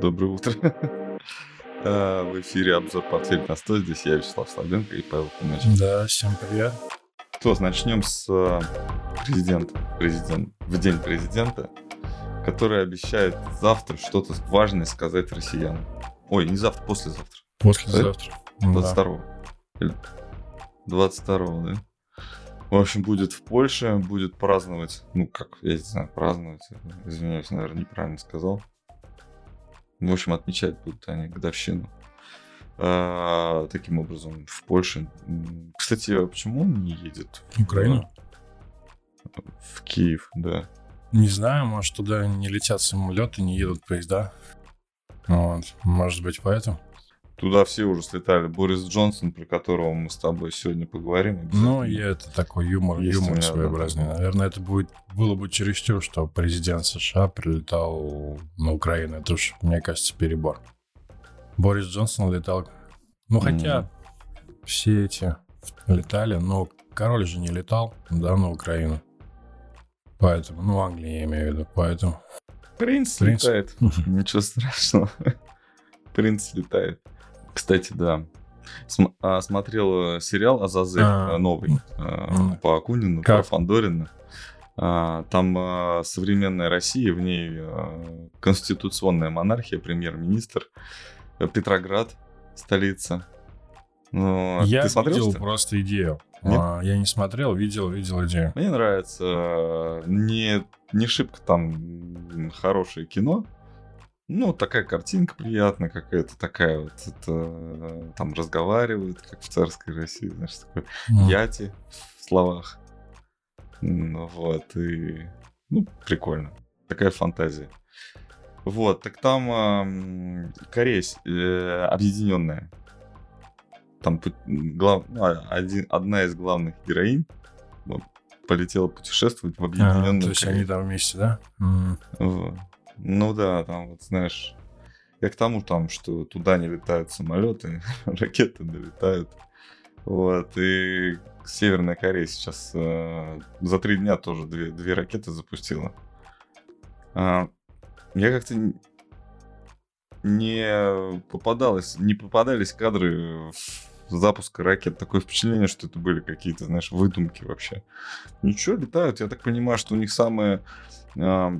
Доброе утро. А, в эфире обзор портфель на 100. Здесь я, Вячеслав Слабенко и Павел Кумач. Да, всем привет. Что, начнем с э, президента. Президент. В день президента, который обещает завтра что-то важное сказать россиянам. Ой, не завтра, послезавтра. Послезавтра. 22 да. 22 да? В общем, будет в Польше, будет праздновать, ну, как, я не знаю, праздновать, извиняюсь, наверное, неправильно сказал. В общем, отмечать будут они годовщину. А, таким образом, в Польше. Кстати, а почему он не едет? В Украину? В Киев, да. Не знаю, может, туда не летят самолеты, не едут поезда. Вот, может быть, поэтому. Туда все уже слетали. Борис Джонсон, про которого мы с тобой сегодня поговорим. Ну, и это такой юмор, Есть юмор своеобразный. Да. Наверное, это будет, было бы чересчур, что президент США прилетал на Украину. Это уж, мне кажется, перебор. Борис Джонсон летал. Ну, хотя mm. все эти летали, но король же не летал, да, на Украину. Поэтому, ну, Англия я имею в виду, поэтому... Принц, Принц. летает. Ничего страшного. Принц летает. Кстати, да. См- а, смотрел сериал Азазель а, новый а, по Акунину, как? про Фандорина. А, там а, современная Россия, в ней а, конституционная монархия, премьер-министр. Петроград, столица. Ну, я ты смотрел, видел что? просто идею. А, я не смотрел, видел, видел идею. Мне нравится. Не, не шибко там хорошее кино. Ну, такая картинка приятная какая-то, такая вот, это, там разговаривают, как в царской России, знаешь, такой mm. яти в словах. Ну, вот, и, ну, прикольно. Такая фантазия. Вот, так там э, Корея э, объединенная. Там глав, а, один, одна из главных героинь полетела путешествовать в объединенную а, То есть Корею. они там вместе, да? Mm. Вот. Ну да, там вот, знаешь, я к тому там, что туда не летают самолеты, ракеты долетают. Вот, и Северная Корея сейчас э, за три дня тоже две, две ракеты запустила. А, я как-то не попадалось, не попадались кадры запуска ракет. Такое впечатление, что это были какие-то, знаешь, выдумки вообще. Ничего, летают. Я так понимаю, что у них самое а,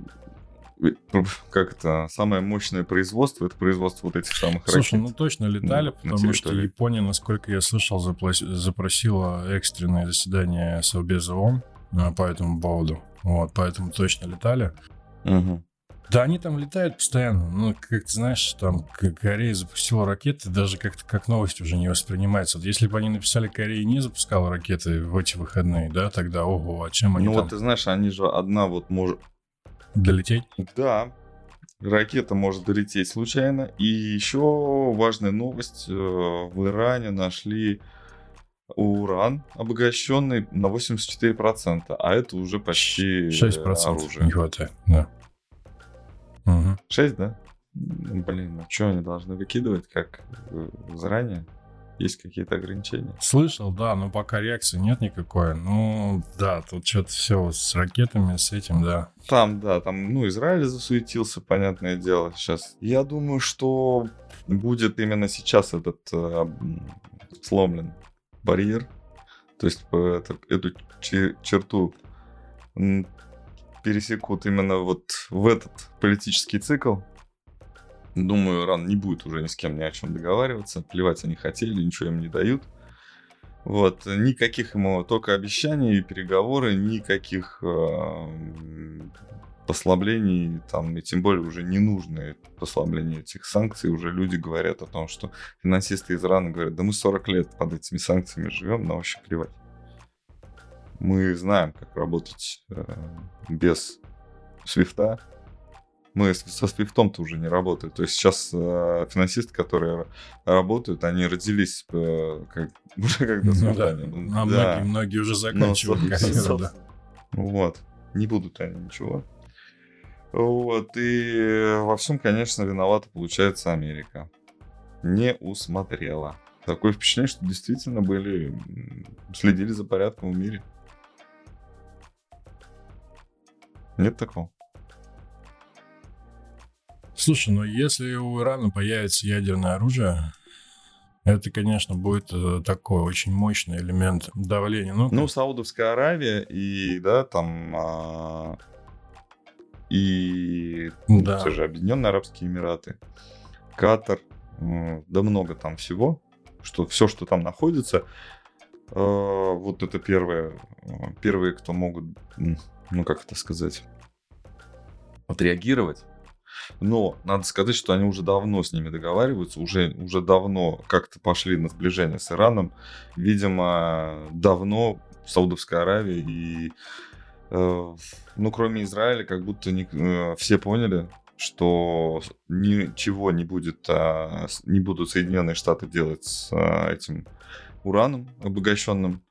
как это, самое мощное производство, это производство вот этих самых Слушай, ракет. ну точно летали, ну, потому что Япония, насколько я слышал, запросила экстренное заседание Совбеза ООН а, по этому поводу. Вот, поэтому точно летали. Угу. Да, они там летают постоянно. Ну, как ты знаешь, там Корея запустила ракеты, даже как-то как новость уже не воспринимается. Вот если бы они написали, Корея не запускала ракеты в эти выходные, да, тогда ого, а чем они Ну там... вот ты знаешь, они же одна вот может... Долететь? Да, ракета может долететь случайно. И еще важная новость, э, в Иране нашли уран, обогащенный на 84%, а это уже почти 6% оружие. не хватает, да. Угу. 6, да? Блин, ну что они должны выкидывать как э, заранее? Есть какие-то ограничения? Слышал, да, но пока реакции нет никакой. Ну, да, тут что-то все с ракетами, с этим, да. Там, да, там, ну, Израиль засуетился, понятное дело, сейчас. Я думаю, что будет именно сейчас этот э, сломлен барьер, то есть это, эту черту пересекут именно вот в этот политический цикл. Думаю, Иран не будет уже ни с кем ни о чем договариваться. Плевать они хотели, ничего им не дают. Вот, никаких ему только обещаний, переговоры, никаких э, послаблений, там, и тем более уже ненужные послабления этих санкций. Уже люди говорят о том, что финансисты из Ирана говорят, да мы 40 лет под этими санкциями живем, но вообще плевать. Мы знаем, как работать э, без свифта. Мы со свифтом-то уже не работаем. То есть сейчас э, финансисты, которые работают, они родились э, как, уже когда ну, да. Ну, а да. многие, многие уже заканчивают ну, карьеру, да. Вот. Не будут они ничего. Вот. И во всем, конечно, виновата получается Америка. Не усмотрела. Такое впечатление, что действительно были, следили за порядком в мире. Нет такого? Слушай, ну если у Ирана появится ядерное оружие, это, конечно, будет э, такой очень мощный элемент давления. Ну, ну Саудовская Аравия и, да, там... А... И да. те же Объединенные Арабские Эмираты, Катар, да много там всего, что все, что там находится, э, вот это первые, первые, кто могут, ну как это сказать, отреагировать но надо сказать, что они уже давно с ними договариваются, уже, уже давно как-то пошли на сближение с Ираном. Видимо, давно Саудовская Аравия и, э, ну, кроме Израиля, как будто не, э, все поняли, что ничего не будет, а, не будут Соединенные Штаты делать с а, этим ураном обогащенным,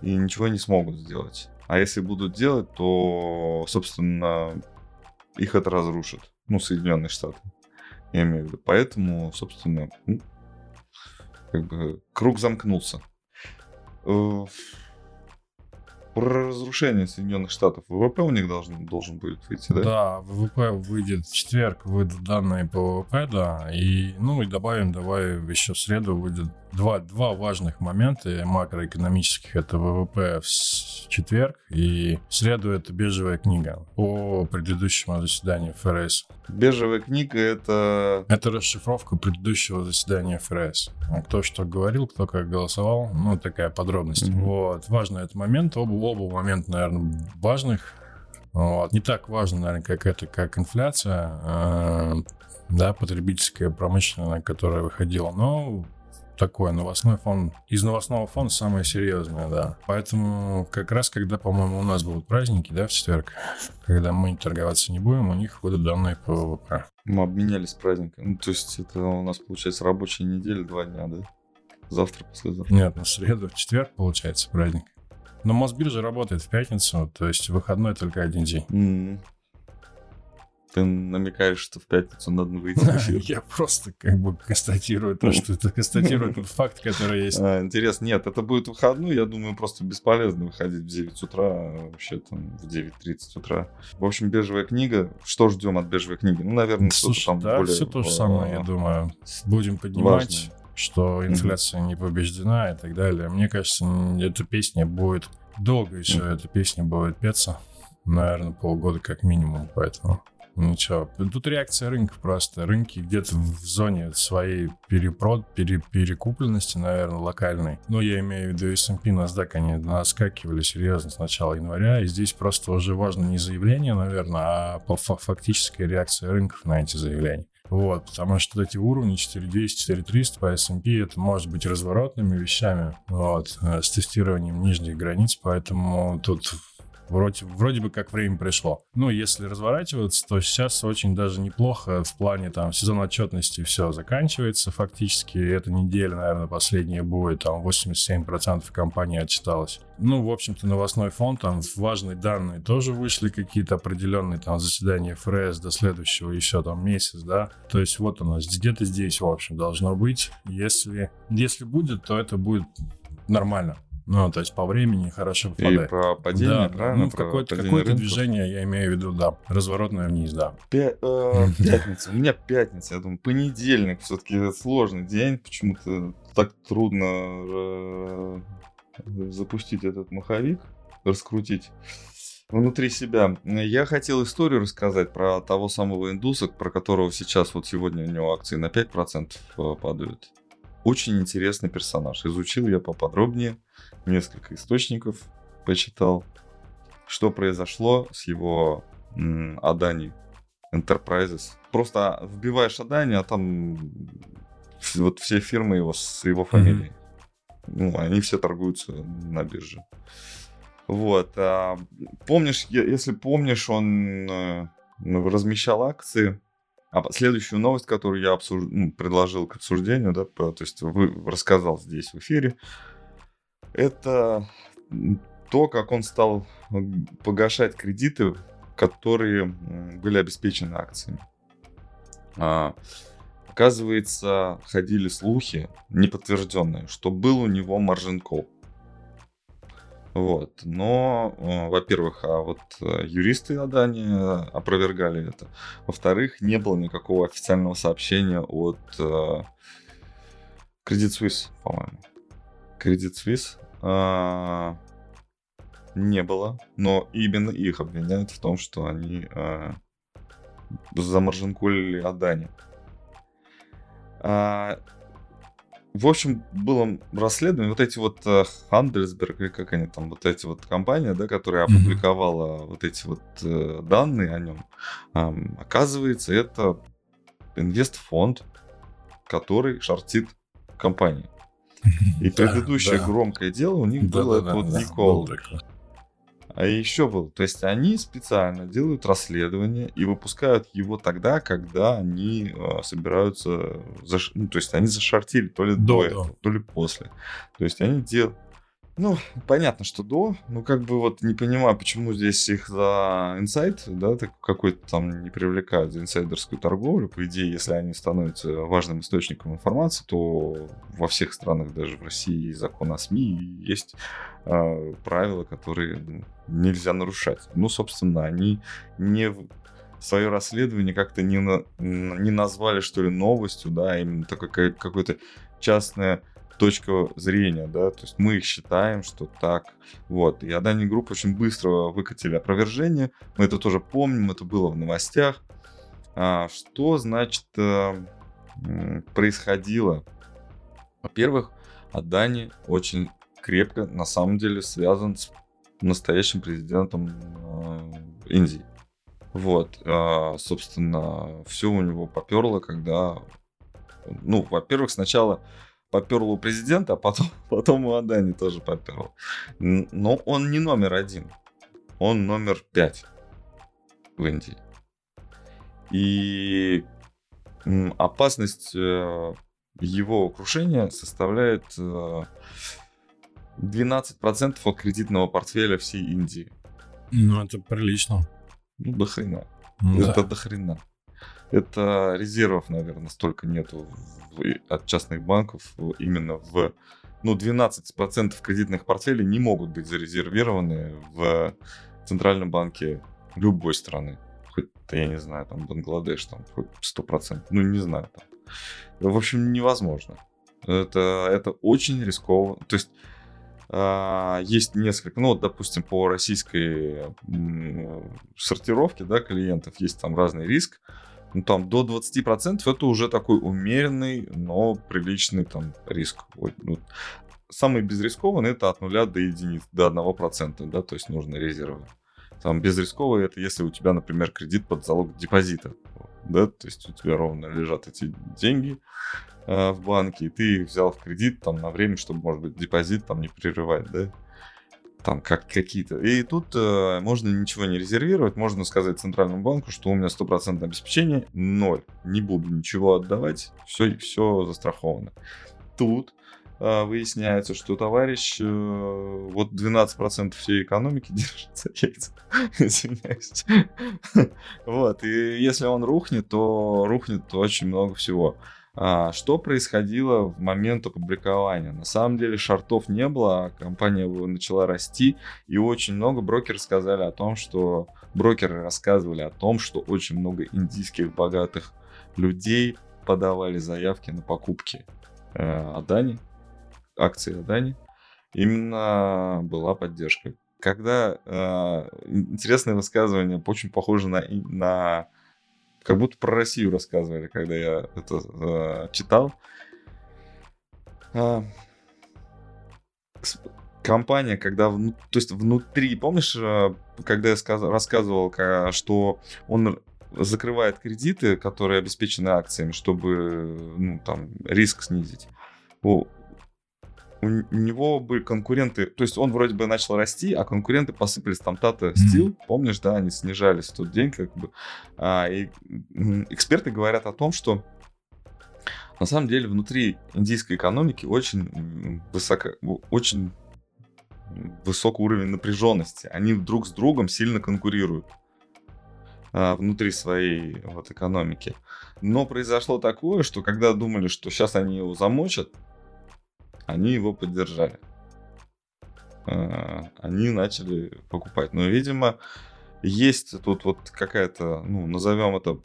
и ничего не смогут сделать. А если будут делать, то, собственно, их это разрушит ну, Соединенные Штаты, я имею в виду. Поэтому, собственно, ну, как бы круг замкнулся. Э, про разрушение Соединенных Штатов ВВП у них должен, должен будет выйти, да? Да, ВВП выйдет в четверг, выйдут данные по ВВП, да, и, ну, и добавим, давай еще в среду выйдет два, два важных момента макроэкономических. Это ВВП в четверг, и в среду это бежевая книга по предыдущему заседанию ФРС. Бежевая книга — это... Это расшифровка предыдущего заседания ФРС. Кто что говорил, кто как голосовал, ну, такая подробность. Mm-hmm. Вот, важный этот момент. Оба, оба момента, наверное, важных. Вот. Не так важно, наверное, как это, как инфляция, э, да, потребительская, промышленная, которая выходила, но такое, новостной фон. Из новостного фона самое серьезное, да. Поэтому как раз, когда, по-моему, у нас будут праздники, да, в четверг, когда мы торговаться не будем, у них будут данные по ВВП. Мы обменялись праздником. Ну, то есть это у нас, получается, рабочая неделя, два дня, да? Завтра, послезавтра. Нет, на среду, в четверг, получается, праздник. Но Мосбиржа работает в пятницу, то есть выходной только один день. Mm-hmm. Ты намекаешь, что в пятницу надо выйти в эфир? Я просто как бы констатирую то, что это констатирую тот факт, который есть. А, интересно, нет, это будет выходной, я думаю, просто бесполезно выходить в 9 утра, а вообще там в 9.30 утра. В общем, бежевая книга. Что ждем от бежевой книги? Ну, наверное, что-то там да, более... все то же самое, я думаю. Будем поднимать, что инфляция не побеждена и так далее. Мне кажется, эта песня будет долго еще, эта песня будет петься. Наверное, полгода как минимум, поэтому... Ничего. Тут реакция рынка просто. Рынки где-то в зоне своей перепрод, пере, перекупленности, наверное, локальной. Но я имею в виду S&P, NASDAQ, они наскакивали серьезно с начала января. И здесь просто уже важно не заявление, наверное, а фактическая реакция рынков на эти заявления. Вот, потому что эти уровни 4200, 4300 по S&P это может быть разворотными вещами, вот, э, с тестированием нижних границ, поэтому тут вроде, вроде бы как время пришло. Ну, если разворачиваться, то сейчас очень даже неплохо в плане там сезон отчетности все заканчивается фактически. Эта неделя, наверное, последняя будет, там 87% компании отчиталось. Ну, в общем-то, новостной фон, там важные данные тоже вышли, какие-то определенные там заседания ФРС до следующего еще там месяц, да. То есть вот нас где-то здесь, в общем, должно быть. Если, если будет, то это будет нормально. Ну, то есть по времени хорошо попадает. И про падение, да, правильно? Ну, какое-то, какое движение, я имею в виду, да, разворотное вниз, да. Пя- э, пятница, у меня пятница, я думаю, понедельник все-таки сложный день, почему-то так трудно э, запустить этот маховик, раскрутить внутри себя. Я хотел историю рассказать про того самого индуса, про которого сейчас вот сегодня у него акции на 5% э, падают. Очень интересный персонаж. Изучил я поподробнее несколько источников почитал, что произошло с его Адани Enterprises. Просто вбиваешь Адани, а там вот все фирмы его с его фамилией. Mm-hmm. Ну, они все торгуются на бирже. Вот. А, помнишь, если помнишь, он э, размещал акции. А следующую новость, которую я обсуж... ну, предложил к обсуждению, да, то есть вы рассказал здесь в эфире, это то, как он стал погашать кредиты, которые были обеспечены акциями. А, оказывается, ходили слухи, неподтвержденные, что был у него маржин кол. Вот. Но, э, во-первых, а вот э, юристы Адани опровергали это. Во-вторых, не было никакого официального сообщения от э, Credit Suisse, по-моему. Credit Suisse э, не было, но именно их обвиняют в том, что они э, замаржинкулили Адани. А, в общем, было расследование. Вот эти вот uh, Хандельсберг, или как они там, вот эти вот компания, да, которая опубликовала mm-hmm. вот эти вот uh, данные о нем, um, оказывается, это инвестфонд, который шортит компании. И предыдущее да, громкое дело у них да, было да, вот да, Никол. А еще был, то есть они специально делают расследование и выпускают его тогда, когда они э, собираются, заш... ну, то есть они зашортили то ли до, до этого, то ли после. То есть они делают ну, понятно, что до, но как бы вот не понимаю, почему здесь их за инсайт, да, какой-то там не привлекают за инсайдерскую торговлю. По идее, если они становятся важным источником информации, то во всех странах, даже в России, закон о СМИ есть э, правила, которые ну, нельзя нарушать. Ну, собственно, они не свое расследование как-то не, на, не назвали, что ли, новостью, да, именно такое какое-то частное точка зрения, да, то есть мы их считаем, что так, вот. И Adani Group очень быстро выкатили опровержение, мы это тоже помним, это было в новостях. А, что, значит, э, происходило? Во-первых, Адани очень крепко, на самом деле, связан с настоящим президентом э, Индии. Вот, а, собственно, все у него поперло, когда, ну, во-первых, сначала поперло у президента, а потом, потом у Адани тоже поперло. Но он не номер один. Он номер пять в Индии. И опасность э, его крушения составляет 12% э, от кредитного портфеля всей Индии. Ну, это прилично. Ну, до хрена. Да. Это до хрена. Это резервов, наверное, столько нету от частных банков именно в... Ну, 12% кредитных портфелей не могут быть зарезервированы в Центральном банке любой страны. Хоть, я не знаю, там Бангладеш, там хоть 100%. Ну, не знаю. Там. В общем, невозможно. Это, это очень рискованно. То есть Uh, есть несколько, ну вот, допустим, по российской сортировке, да, клиентов есть там разный риск ну, там до 20% это уже такой умеренный, но приличный там риск. Ну, самый безрискованный это от 0 до единиц, до 1%, да, то есть нужны резервы. Там безрисковый это если у тебя, например, кредит под залог депозита, да, то есть у тебя ровно лежат эти деньги э, в банке, и ты взял в кредит там на время, чтобы, может быть, депозит там не прерывать, да там как какие-то. И тут э, можно ничего не резервировать, можно сказать центральному банку, что у меня стопроцентное обеспечение, ноль, не буду ничего отдавать, все, все застраховано. Тут э, выясняется, что товарищ, э, вот 12% всей экономики держится, я извиняюсь. Вот, и если он рухнет, то рухнет очень много всего. А, что происходило в момент опубликования? На самом деле шартов не было, а компания начала расти, и очень много брокеров сказали о том, что брокеры рассказывали о том, что очень много индийских богатых людей подавали заявки на покупки э, Адани, акции Адани. Именно была поддержка. Когда э, интересное высказывание, очень похоже на, на как будто про Россию рассказывали, когда я это э, читал. А, компания, когда, вну, то есть внутри, помнишь, э, когда я сказ, рассказывал, что он закрывает кредиты, которые обеспечены акциями, чтобы ну, там, риск снизить него были конкуренты, то есть он вроде бы начал расти, а конкуренты посыпались там Tata Steel, mm-hmm. помнишь, да, они снижались в тот день, как бы. А, и эксперты говорят о том, что на самом деле внутри индийской экономики очень высоко, очень высокий уровень напряженности. Они друг с другом сильно конкурируют а, внутри своей вот экономики. Но произошло такое, что когда думали, что сейчас они его замочат, они его поддержали. э, они начали покупать. Но, видимо, есть тут вот какая-то, ну, назовем это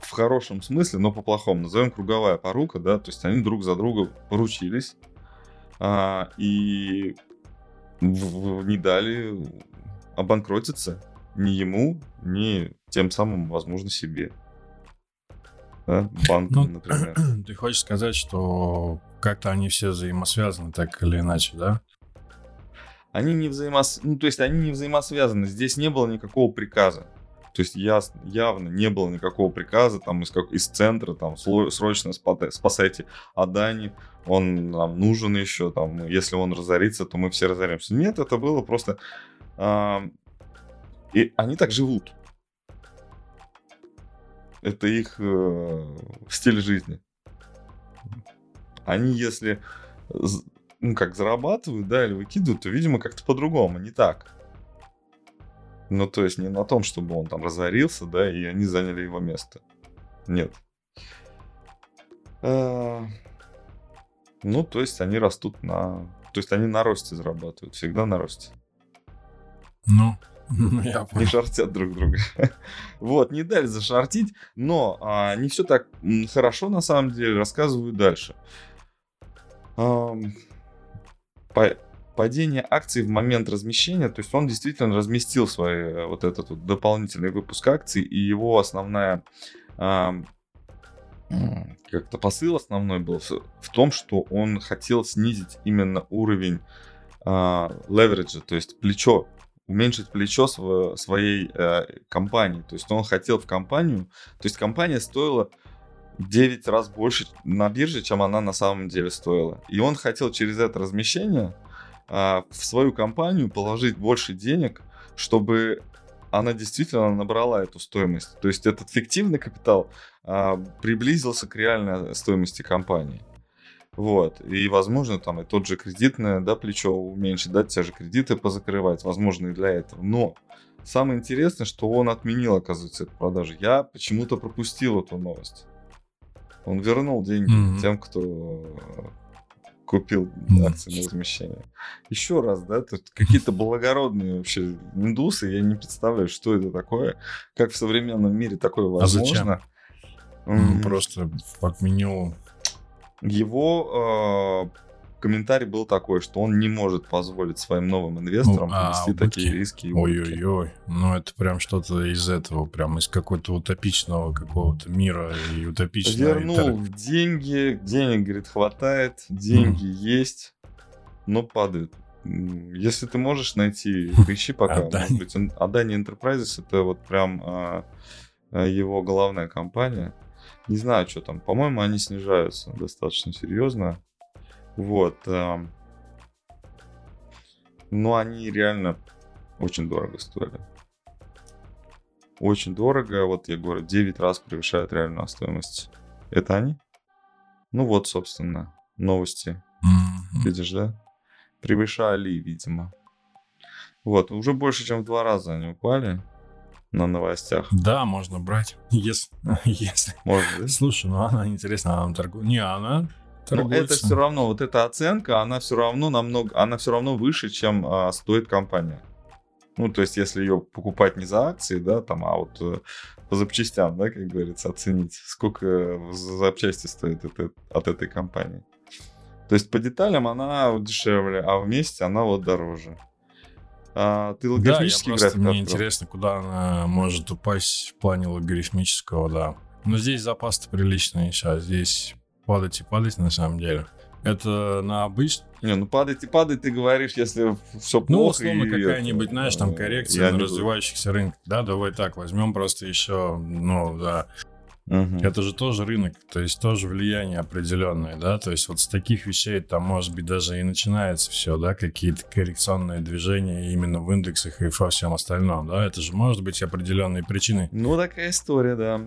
в хорошем смысле, но по-плохому, назовем круговая порука, да, то есть они друг за друга поручились а, и в, в, не дали обанкротиться ни ему, ни тем самым, возможно, себе. Да? Банк, ну, например. Ты хочешь сказать, что как-то они все взаимосвязаны, так или иначе, да? Они не взаимос... ну, то есть они не взаимосвязаны. Здесь не было никакого приказа. То есть яс... явно не было никакого приказа там из, как... из центра, там, срочно спасайте Адани, он нам нужен еще, там, если он разорится, то мы все разоримся. Нет, это было просто... А... И они так живут. Это их э, стиль жизни. Они, если ну, как зарабатывают, да, или выкидывают, то, видимо, как-то по-другому, не так. Ну, то есть не на том, чтобы он там разорился, да, и они заняли его место. Нет. А, ну, то есть они растут на... То есть они на росте зарабатывают, всегда на росте. Ну, я понял. Не шортят друг друга. вот, не дали зашортить, но а, не все так хорошо на самом деле. Рассказываю дальше. Падение акций в момент размещения, то есть он действительно разместил свой э, вот этот вот дополнительный выпуск акций, и его основная как-то посыл основной был в том, что он хотел снизить именно уровень а, левериджа, то есть плечо уменьшить плечо св- своей э, компании. То есть он хотел в компанию, то есть компания стоила 9 раз больше на бирже, чем она на самом деле стоила. И он хотел через это размещение э, в свою компанию положить больше денег, чтобы она действительно набрала эту стоимость. То есть этот фиктивный капитал э, приблизился к реальной стоимости компании. Вот. И, возможно, там и тот же кредитное, да, плечо уменьшить, да, те же кредиты позакрывать, возможно, и для этого. Но самое интересное, что он отменил, оказывается, эту продажу. Я почему-то пропустил эту новость. Он вернул деньги mm-hmm. тем, кто купил акции на размещение. Еще раз, да, тут какие-то благородные вообще индусы, я не представляю, что это такое, как в современном мире такое возможно. А зачем? Mm-hmm. Просто отменил его э, комментарий был такой, что он не может позволить своим новым инвесторам ну, а, такие риски. Ой-ой-ой, ну это прям что-то из этого, прям из какого-то утопичного какого-то мира и утопичного. Вернул и... деньги, денег, говорит, хватает, деньги mm. есть, но падают. Если ты можешь найти, поищи пока. Может быть, Adani Enterprises это вот прям а, его главная компания. Не знаю, что там. По-моему, они снижаются достаточно серьезно. Вот. Эм. Но они реально очень дорого стоили. Очень дорого. Вот я говорю, 9 раз превышают реальную стоимость. Это они? Ну вот, собственно, новости. Mm-hmm. Видишь, да? Превышали, видимо. Вот, уже больше, чем в два раза они упали на новостях. Да, можно брать. Если. если. Можно, Слушай, ну она интересна, она торгует. Не, она но это все равно, вот эта оценка, она все равно намного, она все равно выше, чем а, стоит компания. Ну, то есть, если ее покупать не за акции, да, там, а вот э, по запчастям, да, как говорится, оценить, сколько запчасти стоит это, от этой компании. То есть, по деталям она дешевле, а вместе она вот дороже. А, ты логарифмический да, я просто, мне интересно, куда она может упасть в плане логарифмического, да. Но здесь запас-то приличный сейчас. Здесь падать и падать на самом деле. Это на обычном... Не, ну падать и падать ты говоришь, если все плохо. Ну, условно, какая-нибудь, знаешь, там коррекция на развивающихся рынках. Да, давай так, возьмем просто еще, ну, да, Угу. Это же тоже рынок, то есть тоже влияние определенное, да, то есть вот с таких вещей там, может быть, даже и начинается все, да, какие-то коррекционные движения именно в индексах и во всем остальном, да, это же может быть определенные причины. Ну, такая история, да.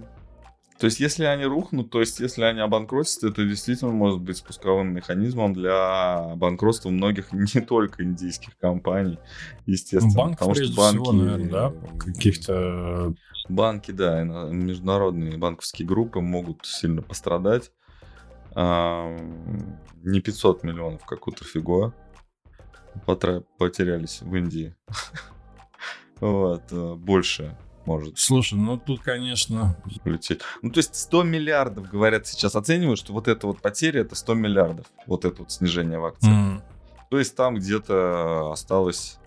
То есть, если они рухнут, то есть, если они обанкротятся, это действительно может быть спусковым механизмом для банкротства многих не только индийских компаний, естественно. Банк, потому что банки, всего, наверное, да, каких-то Банки, да, международные банковские группы могут сильно пострадать. Не 500 миллионов, как у Трафиго. потерялись в Индии. Вот, э, больше может. Слушай, ну тут, конечно... Лететь. Ну, то есть 100 миллиардов, говорят, сейчас оценивают, что вот эта вот потеря, это 100 миллиардов. Вот это вот снижение в акциях. Mm. То есть там где-то осталось,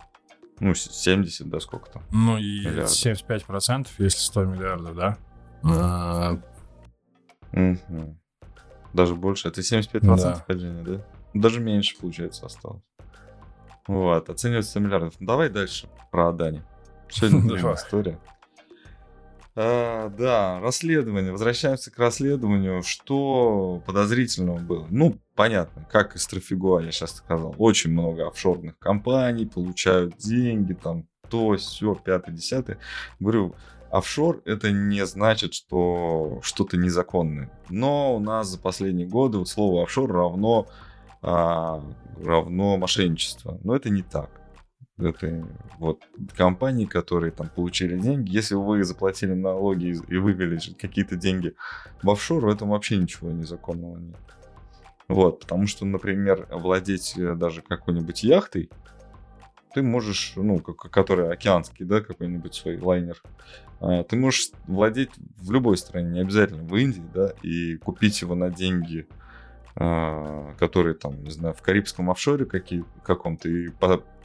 ну, 70, да, сколько там? Ну, и миллиардов. 75%, если 100 миллиардов, да? А... Угу. Даже больше. Это 75% да. падения, да? Даже меньше, получается, осталось. Вот, оценивается 100 миллиардов. Ну, давай дальше про Адани. Сегодня история. А, да, расследование. Возвращаемся к расследованию. Что подозрительного было? Ну, понятно, как из Трафигуа, я сейчас сказал. Очень много офшорных компаний, получают деньги, там, то, все, пятое, десятое. Говорю, офшор это не значит, что что-то незаконное. Но у нас за последние годы вот слово офшор равно, а, равно мошенничество. Но это не так это вот компании, которые там получили деньги, если вы заплатили налоги и вывели какие-то деньги в офшор, в этом вообще ничего незаконного нет. Вот, потому что, например, владеть э, даже какой-нибудь яхтой, ты можешь, ну, который океанский, да, какой-нибудь свой лайнер, а, ты можешь владеть в любой стране, не обязательно в Индии, да, и купить его на деньги, а, которые там, не знаю, в карибском офшоре какие, каком-то, и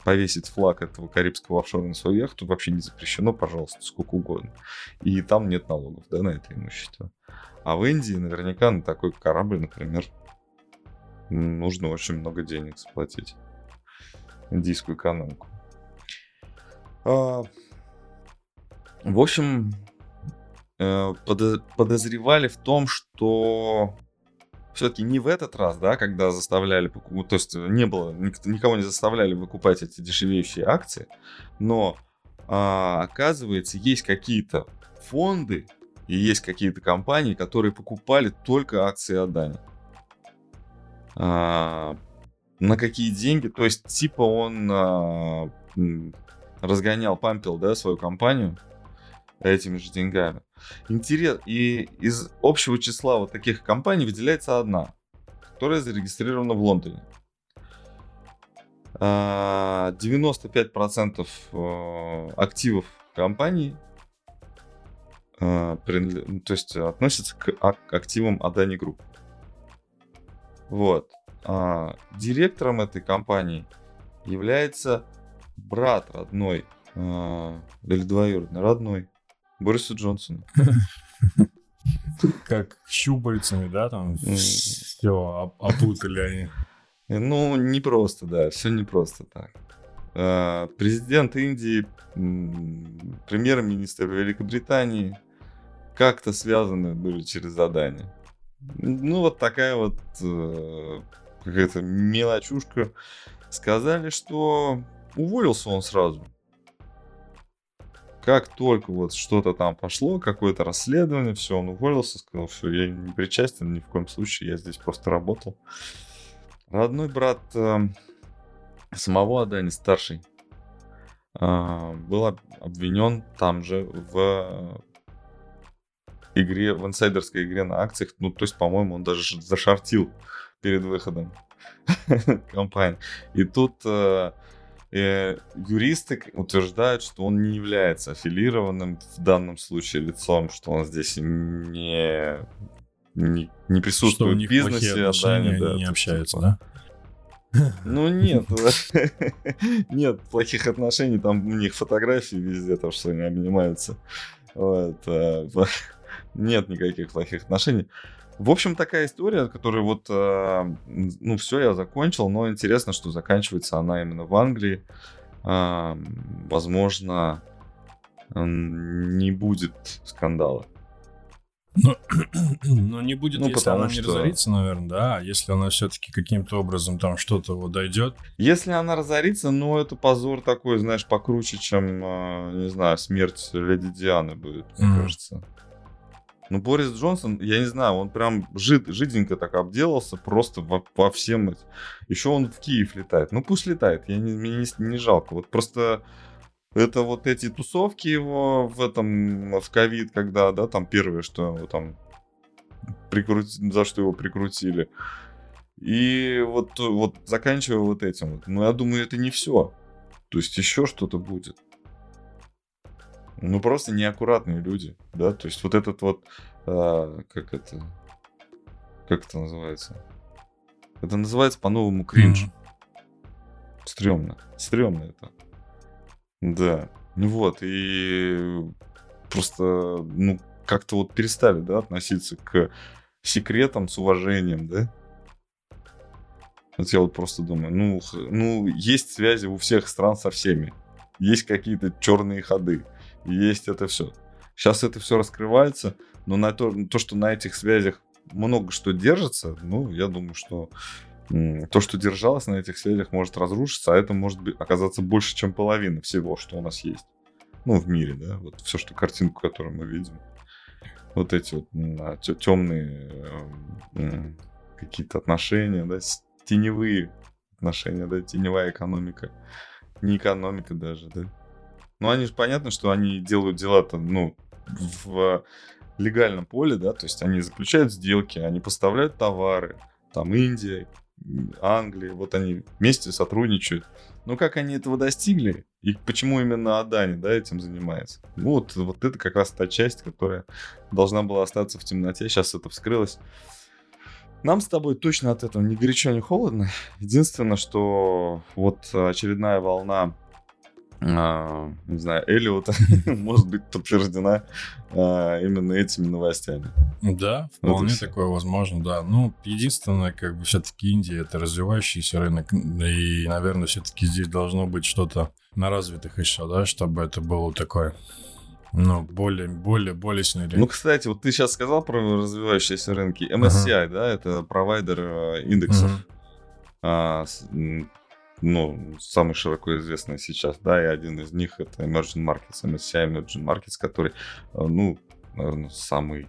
повесить флаг этого карибского офшора на свою яхту вообще не запрещено, пожалуйста, сколько угодно. И там нет налогов, да, на это имущество. А в Индии наверняка на такой корабль, например, нужно очень много денег заплатить. Индийскую экономику. А, в общем, э, подозревали в том, что все-таки не в этот раз, да, когда заставляли, то есть не было, никого не заставляли выкупать эти дешевеющие акции, но а, оказывается, есть какие-то фонды и есть какие-то компании, которые покупали только акции Адани. А, на какие деньги? То есть, типа он а, разгонял, пампил, да, свою компанию этими же деньгами. Интерес, и из общего числа вот таких компаний выделяется одна, которая зарегистрирована в Лондоне. 95% а, э, активов компании э, ну, то есть относятся к активам Adani Group. Вот. А директором этой компании является брат родной, э, или двоюродный, родной Борису Джонсону. Как щупальцами, да, там все опутали они. Ну, не просто, да, все не просто так. А, президент Индии, премьер-министр Великобритании как-то связаны были через задание. Ну, вот такая вот э, какая-то мелочушка. Сказали, что уволился он сразу как только вот что-то там пошло, какое-то расследование, все, он уволился, сказал, все, я не причастен ни в коем случае, я здесь просто работал. Родной брат э, самого Адани, старший, э, был обвинен там же в игре, в инсайдерской игре на акциях. Ну, то есть, по-моему, он даже зашортил перед выходом компании. И тут э, э, юристы утверждают, что он не является аффилированным в данном случае лицом, что он здесь не, не, не присутствует в бизнесе. А Отношения, да, не общаются, да? Ну нет, нет плохих отношений, там у них фотографии везде, там что они обнимаются. Вот, э, нет никаких плохих отношений. В общем, такая история, которая вот, э, ну, все, я закончил, но интересно, что заканчивается она именно в Англии. Э, возможно, не будет скандала. Но, но не будет, ну, если она что... не разорится, наверное, да. Если она все-таки каким-то образом там что-то вот дойдет. Если она разорится, ну это позор такой, знаешь, покруче, чем, не знаю, смерть леди Дианы будет, мне mm. кажется. Ну, Борис Джонсон, я не знаю, он прям жид, жиденько так обделался, просто во, во всем. Еще он в Киев летает. Ну, пусть летает, я не, мне не, не жалко. Вот просто это вот эти тусовки его в этом, в ковид, когда, да, там первое, что там прикрути, за что его прикрутили. И вот, вот заканчивая вот этим, вот, ну, я думаю, это не все. То есть еще что-то будет. Ну, просто неаккуратные люди, да, то есть вот этот вот, а, как это, как это называется? Это называется по-новому кринж. Mm-hmm. Стремно, стремно это. Да, ну вот, и просто, ну, как-то вот перестали, да, относиться к секретам с уважением, да? Вот я вот просто думаю, ну, ну, есть связи у всех стран со всеми. Есть какие-то черные ходы есть это все. Сейчас это все раскрывается, но на то, то, что на этих связях много что держится, ну, я думаю, что то, что держалось на этих связях, может разрушиться, а это может быть, оказаться больше, чем половина всего, что у нас есть. Ну, в мире, да, вот все, что картинку, которую мы видим. Вот эти вот темные какие-то отношения, да, теневые отношения, да, теневая экономика. Не экономика даже, да. Ну, они же понятно, что они делают дела-то, ну, в легальном поле, да, то есть они заключают сделки, они поставляют товары, там Индия, Англия, вот они вместе сотрудничают. Но как они этого достигли и почему именно Адани, да, этим занимается? Ну, вот, вот это как раз та часть, которая должна была остаться в темноте, сейчас это вскрылось. Нам с тобой точно от этого ни горячо, ни холодно. Единственное, что вот очередная волна а, не знаю, Эллиота может быть подтверждена а, именно этими новостями. Да, вполне вот такое возможно, да. Ну, единственное, как бы все-таки Индия это развивающийся рынок, и, наверное, все-таки здесь должно быть что-то на развитых еще, да, чтобы это было такое ну, более, более, более сильный рынок. Ну, кстати, вот ты сейчас сказал про развивающиеся рынки. MSCI, uh-huh. да, это провайдер э, индексов. Uh-huh. А, ну, самый широко известный сейчас, да, и один из них это Emerging Markets, MSCI Emerging Markets, который, э, ну, наверное, самый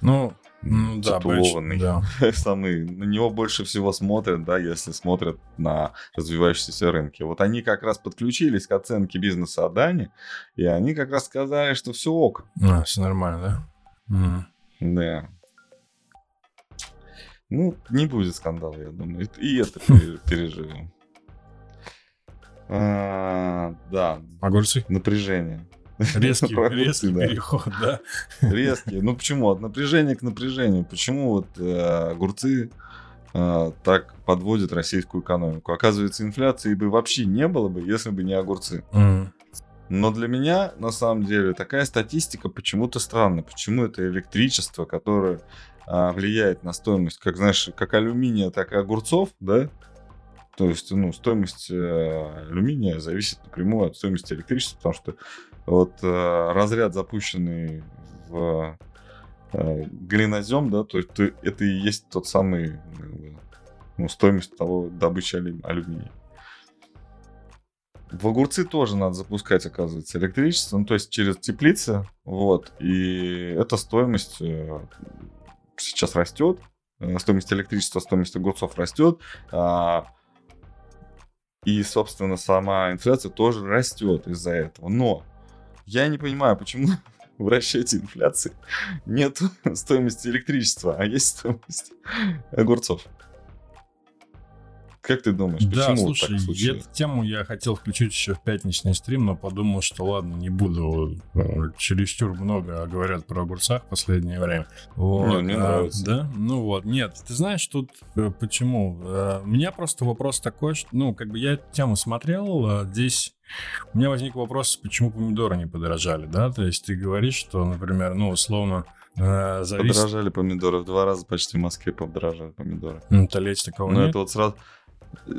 ну, ну да, титулованный, да. самый, на него больше всего смотрят, да, если смотрят на развивающиеся рынки. Вот они как раз подключились к оценке бизнеса Адани, и они как раз сказали, что все ок. А, все нормально, да? Mm. Да. Ну, не будет скандала, я думаю. И это переживем. А, да. Огурцы? Напряжение. Резкий, резкий да. переход, да. Резкий. Ну почему? От напряжения к напряжению. Почему вот э, огурцы э, так подводят российскую экономику? Оказывается, инфляции бы вообще не было бы, если бы не огурцы. Mm. Но для меня, на самом деле, такая статистика почему-то странная. Почему это электричество, которое а, влияет на стоимость, как знаешь, как алюминия, так и огурцов, да? То есть, ну, стоимость э, алюминия зависит напрямую от стоимости электричества, потому что вот э, разряд, запущенный в э, глинозем, да, то есть то, это и есть тот самый ну, стоимость того добычи алю, алюминия. В огурцы тоже надо запускать, оказывается, электричество, ну, то есть через теплицы, вот, и эта стоимость сейчас растет, стоимость электричества, стоимость огурцов растет, а и, собственно, сама инфляция тоже растет из-за этого. Но я не понимаю, почему в расчете инфляции нет стоимости электричества, а есть стоимость огурцов. Как ты думаешь, да, почему слушай, так случилось? эту тему я хотел включить еще в пятничный стрим, но подумал, что ладно, не буду. Э, чересчур много говорят про огурцах в последнее время. Вот. Не, мне а, нравится. Да? Ну вот, нет, ты знаешь, тут э, почему? А, у меня просто вопрос такой, что, ну, как бы я эту тему смотрел, а здесь у меня возник вопрос, почему помидоры не подорожали, да? То есть ты говоришь, что, например, ну, условно, зависит... Подорожали помидоры в два раза почти в Москве подорожали помидоры. Ну, Толечь такого Но нет? это вот сразу...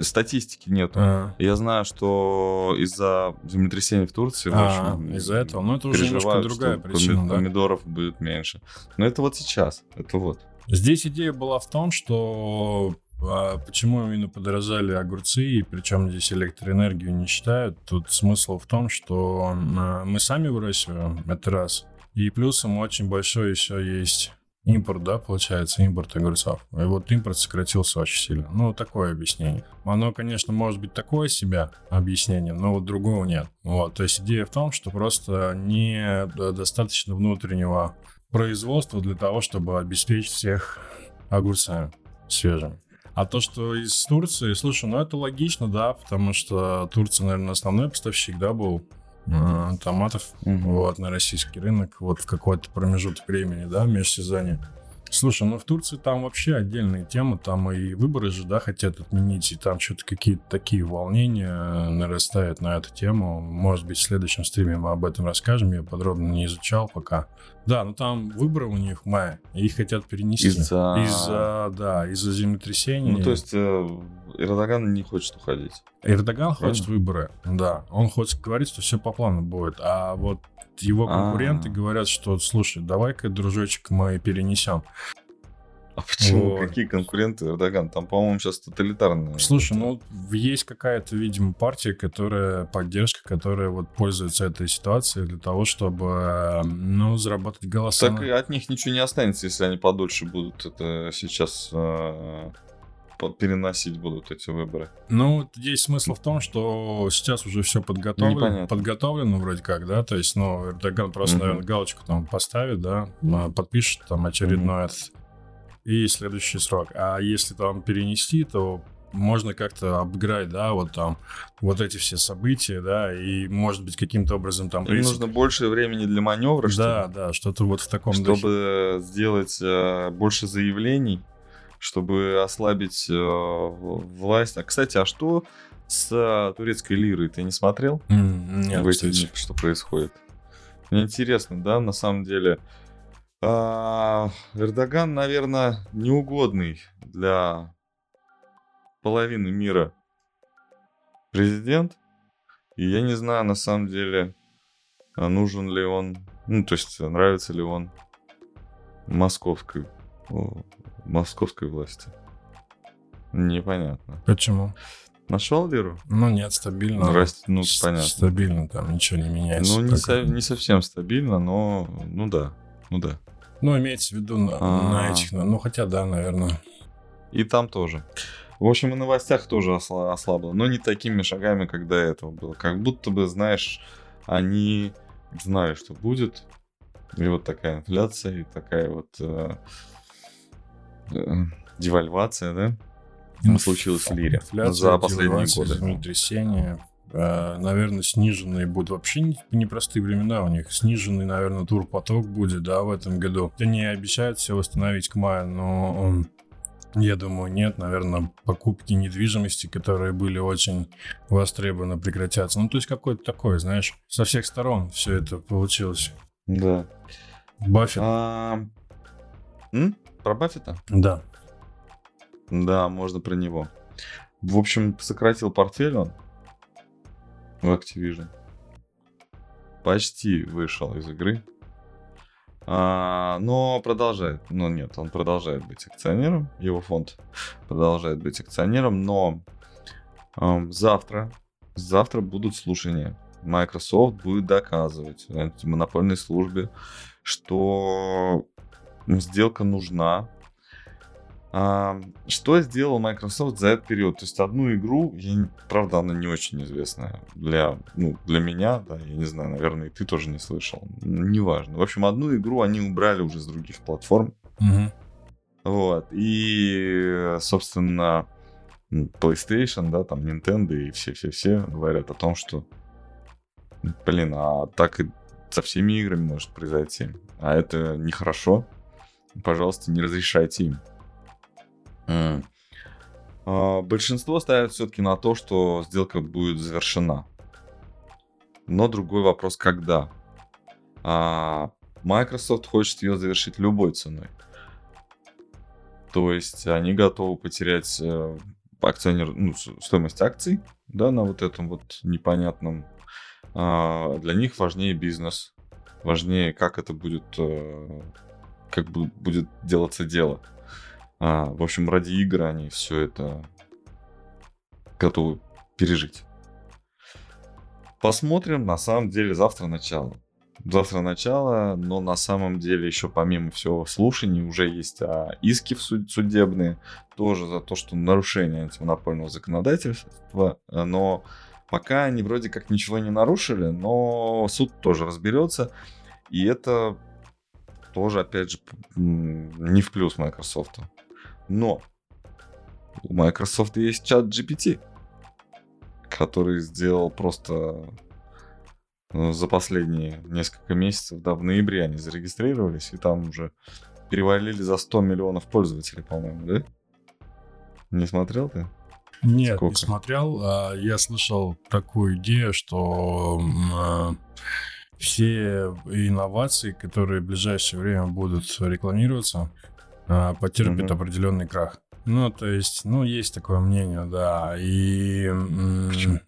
Статистики нет. А. Я знаю, что из-за землетрясения в Турции а, очень из-за этого. Ну, это уже немножко другая причина. Да? Помидоров будет меньше. Но это вот сейчас. Это вот. Здесь идея была в том, что а почему именно подорожали огурцы, и причем здесь электроэнергию не считают? Тут смысл в том, что а, мы сами выращиваем, это раз. И плюсом очень большой еще есть импорт, да, получается, импорт огурцов. И вот импорт сократился очень сильно. Ну, такое объяснение. Оно, конечно, может быть такое себя объяснение, но вот другого нет. Вот, то есть идея в том, что просто не достаточно внутреннего производства для того, чтобы обеспечить всех огурцами свежими. А то, что из Турции, слушай, ну это логично, да, потому что Турция, наверное, основной поставщик, да, был томатов угу. вот, на российский рынок вот в какой-то промежуток времени, да, межсезонье. Слушай, ну в Турции там вообще отдельные темы, там и выборы же, да, хотят отменить, и там что-то какие-то такие волнения нарастают на эту тему. Может быть, в следующем стриме мы об этом расскажем, я подробно не изучал пока. Да, ну там выборы у них в мае, и их хотят перенести. Из-за... Из-за, да, из-за землетрясения. Ну, то есть э, Эрдоган не хочет уходить. Эрдоган Правильно? хочет выборы, да. Он хочет говорить, что все по плану будет. А вот его конкуренты А-а-а. говорят, что, слушай, давай-ка, дружочек, мы перенесем. А почему? Вот. Какие конкуренты Эрдоган? Там, по-моему, сейчас тоталитарные. Слушай, ну, есть какая-то, видимо, партия, которая, поддержка, которая вот пользуется этой ситуацией для того, чтобы, ну, заработать голоса. Так и от них ничего не останется, если они подольше будут это сейчас э, переносить будут эти выборы. Ну, здесь смысл в том, что сейчас уже все подготовлено, подготовлено вроде как, да, то есть, ну, Эрдоган просто, mm-hmm. наверное, галочку там поставит, да, подпишет там очередной mm-hmm. и следующий срок. А если там перенести, то можно как-то обыграть, да, вот там, вот эти все события, да, и, может быть, каким-то образом там... Им нужно больше времени для маневра, Да, что да, что-то вот в таком Чтобы духе. сделать э, больше заявлений, чтобы ослабить э, власть. А, кстати, а что с турецкой лирой? Ты не смотрел? Mm, нет, в эти дни, что происходит? Мне интересно, да, на самом деле. А, Эрдоган, наверное, неугодный для половины мира президент. И я не знаю, на самом деле, нужен ли он, ну, то есть, нравится ли он московской московской власти. Непонятно. Почему? Нашел Леру? Ну нет, стабильно. Ну, Раст... ну понятно. Стабильно, там ничего не меняется. Ну, не, со... не совсем стабильно, но ну да, ну да. Ну, имеется в виду на, на этих, ну хотя да, наверное. И там тоже. В общем, и новостях тоже осла- ослабло, но не такими шагами, как до этого было. Как будто бы, знаешь, они знали, что будет. И вот такая инфляция, и такая вот Э, девальвация, да? Инф... случилось в лире за последние годы. Землетрясение, э, наверное, сниженные будут вообще непростые времена у них. Сниженный, наверное, турпоток будет, да, в этом году. Они обещают все восстановить к маю, но я думаю, нет, наверное, покупки недвижимости, которые были очень востребованы, прекратятся. Ну, то есть какой-то такой, знаешь, со всех сторон все это получилось. Да. Баффет. А... М? Про Баффета? Да. Да, можно про него. В общем, сократил портфель он в Activision. Почти вышел из игры. А, но продолжает. Но нет, он продолжает быть акционером. Его фонд продолжает быть акционером. Но э, завтра, завтра будут слушания. Microsoft будет доказывать антимонопольной службе, что сделка нужна. А, что сделал Microsoft за этот период? То есть одну игру, я, правда, она не очень известная для, ну, для меня, да, я не знаю, наверное, и ты тоже не слышал. Неважно. В общем, одну игру они убрали уже с других платформ. Угу. Вот. И, собственно, PlayStation, да, там Nintendo и все-все-все говорят о том, что, блин, а так и со всеми играми может произойти. А это нехорошо пожалуйста, не разрешайте им. А, большинство ставят все-таки на то, что сделка будет завершена. Но другой вопрос, когда. А, Microsoft хочет ее завершить любой ценой. То есть они готовы потерять э, акционер, ну, стоимость акций, да, на вот этом вот непонятном. А, для них важнее бизнес, важнее, как это будет э, как бы будет делаться дело. А, в общем, ради игр они все это готовы пережить. Посмотрим, на самом деле, завтра начало. Завтра начало, но на самом деле еще помимо всего слушаний уже есть а, иски в суд, судебные, тоже за то, что нарушение антимонопольного законодательства, но пока они вроде как ничего не нарушили, но суд тоже разберется, и это тоже, опять же, не в плюс Microsoft. Но у Microsoft есть чат GPT, который сделал просто ну, за последние несколько месяцев, да, в ноябре они зарегистрировались, и там уже перевалили за 100 миллионов пользователей, по-моему, да? Не смотрел ты? Нет, Сколько? не смотрел. А я слышал такую идею, что а, все инновации, которые в ближайшее время будут рекламироваться, а, потерпят угу. определенный крах. Ну, то есть, ну, есть такое мнение, да. И,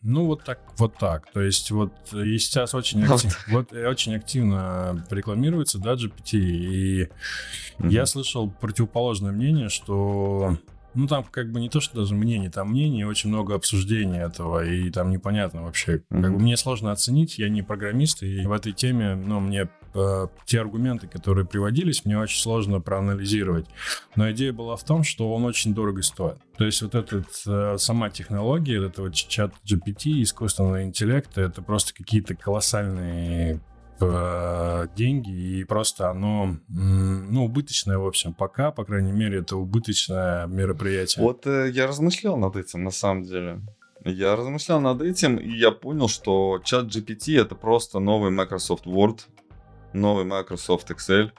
ну, вот так, вот так. То есть, вот и сейчас очень, актив, вот, очень активно рекламируется, да, GPT. И mm-hmm. я слышал противоположное мнение, что ну, там как бы не то, что даже мнение, там мнение, очень много обсуждений этого, и там непонятно вообще. Mm-hmm. Как бы мне сложно оценить, я не программист, и в этой теме, ну, мне э, те аргументы, которые приводились, мне очень сложно проанализировать. Но идея была в том, что он очень дорого стоит. То есть вот эта э, сама технология, этого чат GPT, искусственного интеллекта, это просто какие-то колоссальные э, деньги, и просто оно, ну, убыточное, в общем, пока, по крайней мере, это убыточное мероприятие. Вот э, я размышлял над этим, на самом деле. Я размышлял над этим, и я понял, что чат GPT это просто новый Microsoft Word, новый Microsoft Excel,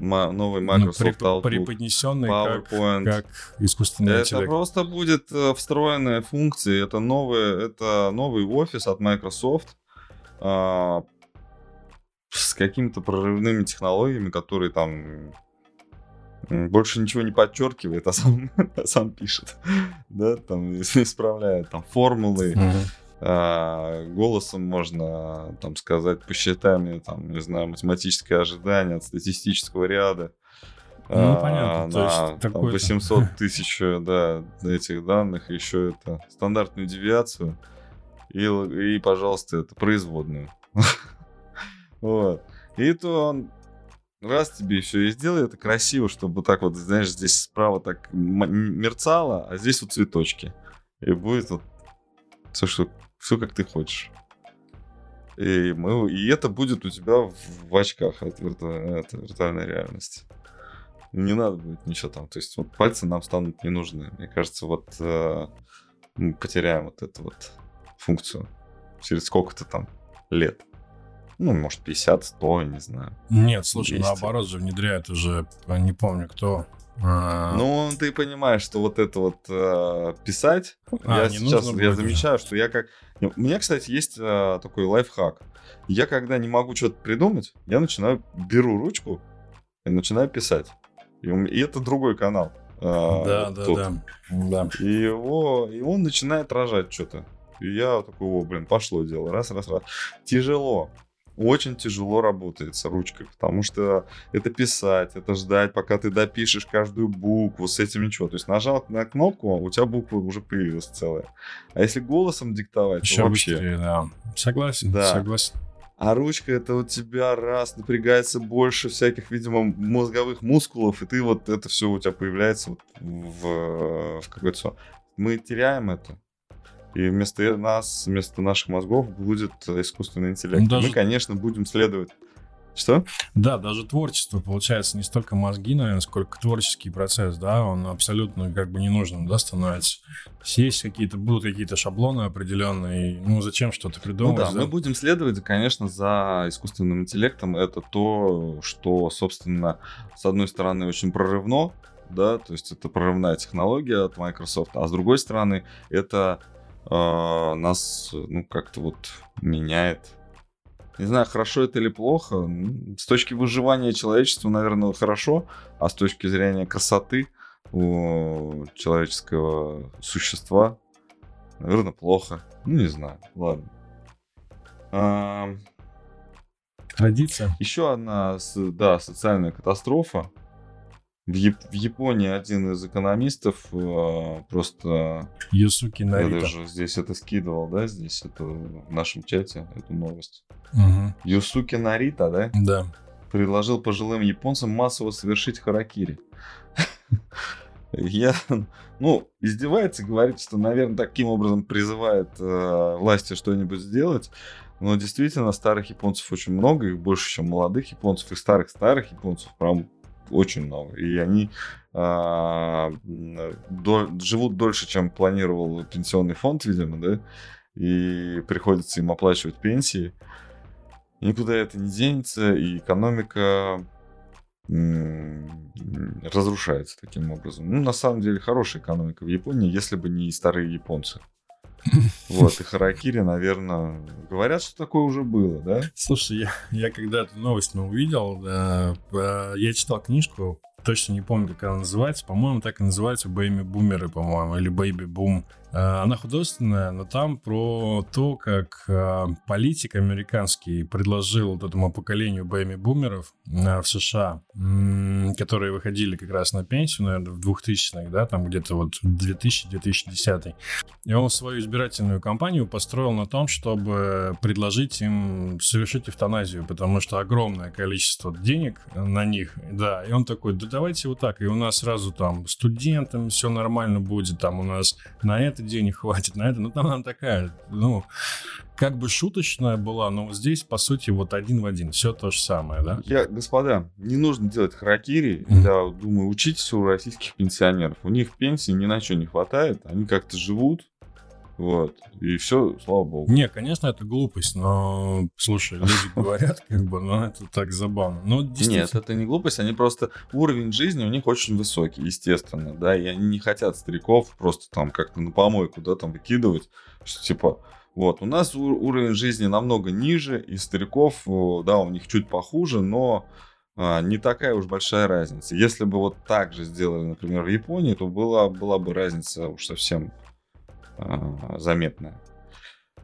новый ну, Microsoft ну, Outlook, преподнесенный PowerPoint. Как, как искусственный это интеллект. Это просто будет э, встроенная функция. Это новый, это новый офис от Microsoft. С какими-то прорывными технологиями, которые там больше ничего не подчеркивает, а сам, а сам пишет, да, там исправляет там формулы, mm-hmm. а, голосом можно там сказать, посчитай мне там, не знаю, математическое ожидание от статистического ряда. Ну, а, понятно. На, То есть там, 800 тысяч, да, этих данных, еще это стандартную девиацию и, и, пожалуйста, это производную. Вот. И то он раз тебе еще и сделай это красиво, чтобы так вот, знаешь, здесь справа так мерцало, а здесь вот цветочки. И будет вот все, что, все как ты хочешь. И, мы, и это будет у тебя в, в очках от, вирту, от виртуальной реальности. Не надо будет ничего там. То есть вот пальцы нам станут не нужны. Мне кажется, вот э, мы потеряем вот эту вот функцию через сколько-то там лет. Ну, может, 50, 100, не знаю. Нет, слушай, 200. наоборот же внедряет уже, не помню кто. А... Ну, ты понимаешь, что вот это вот э, писать, а, я сейчас я замечаю, что я как... У меня, кстати, есть э, такой лайфхак. Я когда не могу что-то придумать, я начинаю, беру ручку и начинаю писать. И, и это другой канал. Э, да, да, да, да. И, его, и он начинает рожать что-то. И я такой, о, блин, пошло дело. Раз, раз, раз. Тяжело очень тяжело работает с ручкой, потому что это писать, это ждать, пока ты допишешь каждую букву, с этим ничего. То есть нажал на кнопку, у тебя буква уже появилась целая. А если голосом диктовать, Еще то вообще... Быстрее, да. Согласен, да. согласен. А ручка это у тебя раз напрягается больше всяких, видимо, мозговых мускулов, и ты вот это все у тебя появляется вот в, в какой-то... Мы теряем это. И вместо нас, вместо наших мозгов будет искусственный интеллект. Ну, даже... Мы, конечно, будем следовать. Что? Да, даже творчество, получается, не столько мозги, наверное, сколько творческий процесс, да, он абсолютно как бы ненужным, да, становится. Есть какие-то, будут какие-то шаблоны определенные, ну, зачем что-то придумывать? Ну да, да, мы будем следовать, конечно, за искусственным интеллектом. Это то, что, собственно, с одной стороны, очень прорывно, да, то есть это прорывная технология от Microsoft, а с другой стороны, это э, нас, ну, как-то вот меняет. Не знаю, хорошо это или плохо. С точки выживания человечества, наверное, хорошо, а с точки зрения красоты у человеческого существа, наверное, плохо. Ну, не знаю, ладно. А... Традиция. Еще одна, да, социальная катастрофа. В, Яп- в Японии один из экономистов э, просто... Юсуки Нарита. Я даже здесь это скидывал, да, здесь это в нашем чате, эту новость. Угу. Юсуки Нарита, да? Да. Предложил пожилым японцам массово совершить харакири. Я, ну, издевается, говорит, что, наверное, таким образом призывает э, власти что-нибудь сделать. Но действительно, старых японцев очень много, их больше, чем молодых японцев, и старых-старых японцев, прям очень много. И они, а, до, живут дольше, чем планировал пенсионный фонд, видимо, да, и приходится им оплачивать пенсии. Никуда это не денется, и экономика разрушается таким образом. Ну, на самом деле, хорошая экономика в Японии, если бы не старые японцы. Вот, и Харакири, наверное, говорят, что такое уже было, да? Слушай, я, я когда эту новость увидел, да, я читал книжку точно не помню, как она называется. По-моему, так и называется «Бэйби Бумеры», по-моему, или «Бэйби Бум». Э, она художественная, но там про то, как э, политик американский предложил вот этому поколению бэйми-бумеров э, в США, которые выходили как раз на пенсию, наверное, в 2000-х, да, там где-то вот 2000-2010. И он свою избирательную кампанию построил на том, чтобы предложить им совершить эвтаназию, потому что огромное количество денег на них, да, и он такой, да давайте вот так, и у нас сразу там студентам все нормально будет, там у нас на это это денег хватит, на это. Ну, там она такая, ну, как бы шуточная была, но здесь, по сути, вот один в один. Все то же самое, да? Я, господа, не нужно делать харакири. Mm. Я думаю, учитесь у российских пенсионеров. У них пенсии ни на что не хватает. Они как-то живут, вот. И все, слава богу. Не, конечно, это глупость, но, слушай, люди говорят, как бы, но это так забавно. Но Нет, это не глупость, они просто... Уровень жизни у них очень высокий, естественно, да, и они не хотят стариков просто там как-то на помойку, да, там выкидывать, что типа... Вот, у нас уровень жизни намного ниже, и стариков, да, у них чуть похуже, но а, не такая уж большая разница. Если бы вот так же сделали, например, в Японии, то была, была бы разница уж совсем заметная.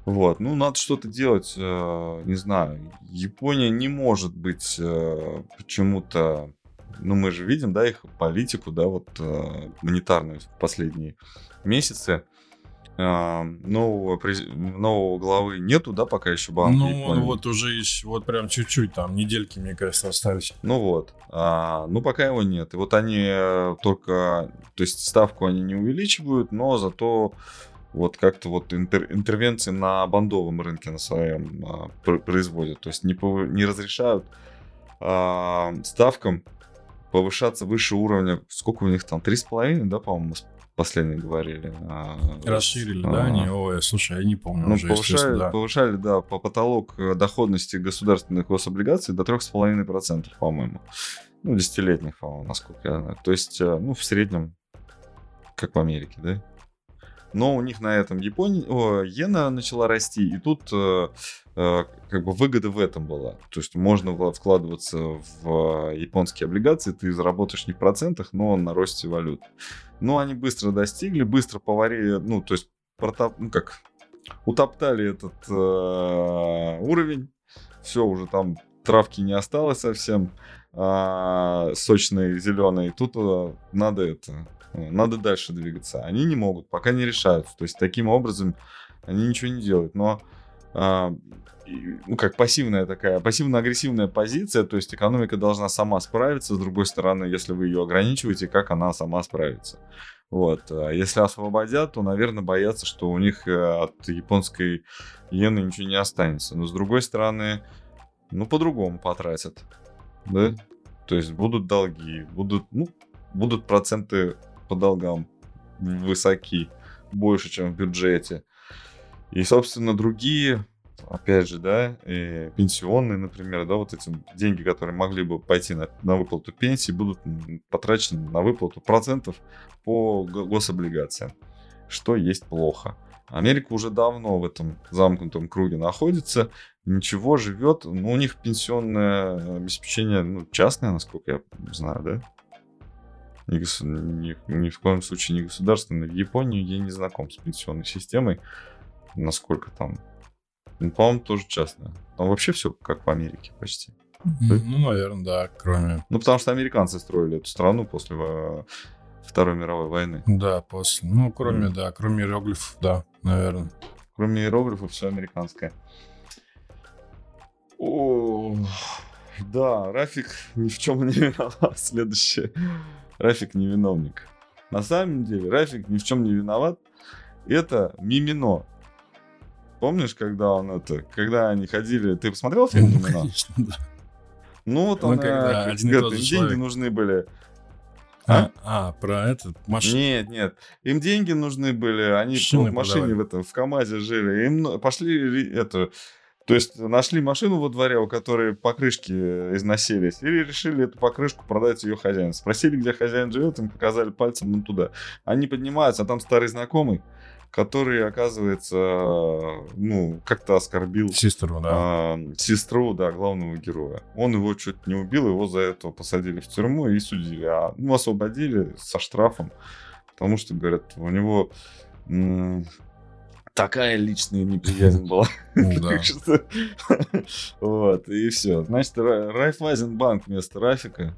Вот, ну надо что-то делать, э, не знаю. Япония не может быть э, почему-то, ну мы же видим, да, их политику, да, вот э, монетарную в последние месяцы. А, нового, нового главы нету, да, пока еще банка Ну, Японии. вот уже еще, вот прям чуть-чуть там, недельки, мне кажется, остались. Ну вот, а, ну пока его нет. И вот они только, то есть ставку они не увеличивают, но зато вот как-то вот интер, интервенции на бандовом рынке на своем а, производят. То есть не, пов... не разрешают а, ставкам повышаться выше уровня. Сколько у них там? Три с половиной, да, по-моему, последние говорили. А, Расширили, а, да, они? Ой, слушай, я не помню ну, уже, повышали, да. повышали, да, по потолок э, доходности государственных гособлигаций до 3,5%, по-моему. Ну, десятилетних, по-моему, насколько я знаю. То есть, э, ну, в среднем, как в Америке, да? Но у них на этом Япония, о, иена начала расти, и тут э, э, как бы выгода в этом была. То есть можно вкладываться в японские облигации, ты заработаешь не в процентах, но на росте валют. Но они быстро достигли, быстро поварили, ну, то есть протоп, ну как, утоптали этот э, уровень, все, уже там травки не осталось совсем, а, сочной, зеленой. Тут э, надо это надо дальше двигаться. Они не могут, пока не решаются. То есть таким образом они ничего не делают. Но а, ну, как пассивная такая, пассивно-агрессивная позиция, то есть экономика должна сама справиться, с другой стороны, если вы ее ограничиваете, как она сама справится. Вот. А если освободят, то, наверное, боятся, что у них э, от японской иены ничего не останется. Но, с другой стороны, ну, по-другому потратят. Да? То есть будут долги, будут, ну, будут проценты по долгам высоки, больше, чем в бюджете. И, собственно, другие, опять же, да, и пенсионные, например, да, вот эти деньги, которые могли бы пойти на, на выплату пенсии, будут потрачены на выплату процентов по гособлигациям, что есть плохо. Америка уже давно в этом замкнутом круге находится, ничего живет, но у них пенсионное обеспечение ну, частное, насколько я знаю, да? Ни, ни, ни в коем случае не государственный. В Японии я не знаком с пенсионной системой, насколько там. Ну, по-моему, тоже частная. Там вообще все как в Америке почти. Ну, наверное, да, кроме... Ну, потому что американцы строили эту страну после Второй мировой войны. Да, после. Ну, кроме, mm. да, кроме иероглифов, да, наверное. Кроме иероглифов, все американское. О, да, Рафик ни в чем не виноват. Следующее. Рафик не виновник. На самом деле Рафик ни в чем не виноват. Это Мимино. Помнишь, когда он это, когда они ходили, ты посмотрел фильм ну, Мимино? Конечно, да. Ну вот он, когда, это, деньги нужны были. А, а, про это машину. Нет, нет. Им деньги нужны были. Они в машине продавали. в этом в КАМАЗе жили. Им пошли это. То есть нашли машину во дворе, у которой покрышки износились, и решили эту покрышку продать ее хозяину. Спросили, где хозяин живет, им показали пальцем ну, туда. Они поднимаются, а там старый знакомый, который, оказывается, ну, как-то оскорбил... Сестру, да. А, сестру, да, главного героя. Он его чуть не убил, его за это посадили в тюрьму и судили. А, ну, освободили со штрафом, потому что, говорят, у него такая личная неприязнь была. Ну вот, и все. Значит, Райфайзенбанк вместо Рафика